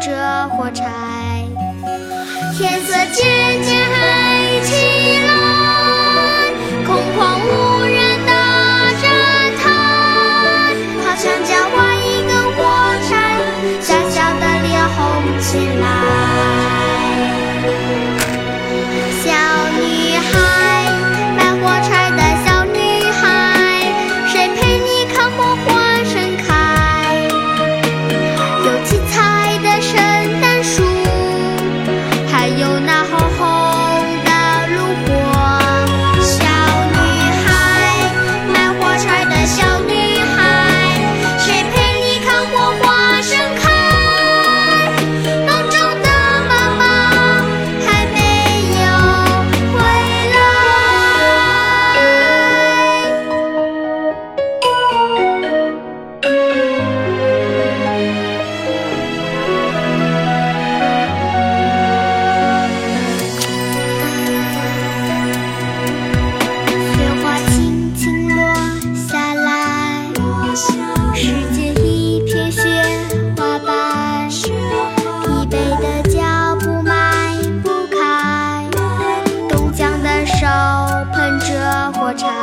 着火柴。天色渐渐黑起来空旷无 more time.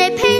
水陪。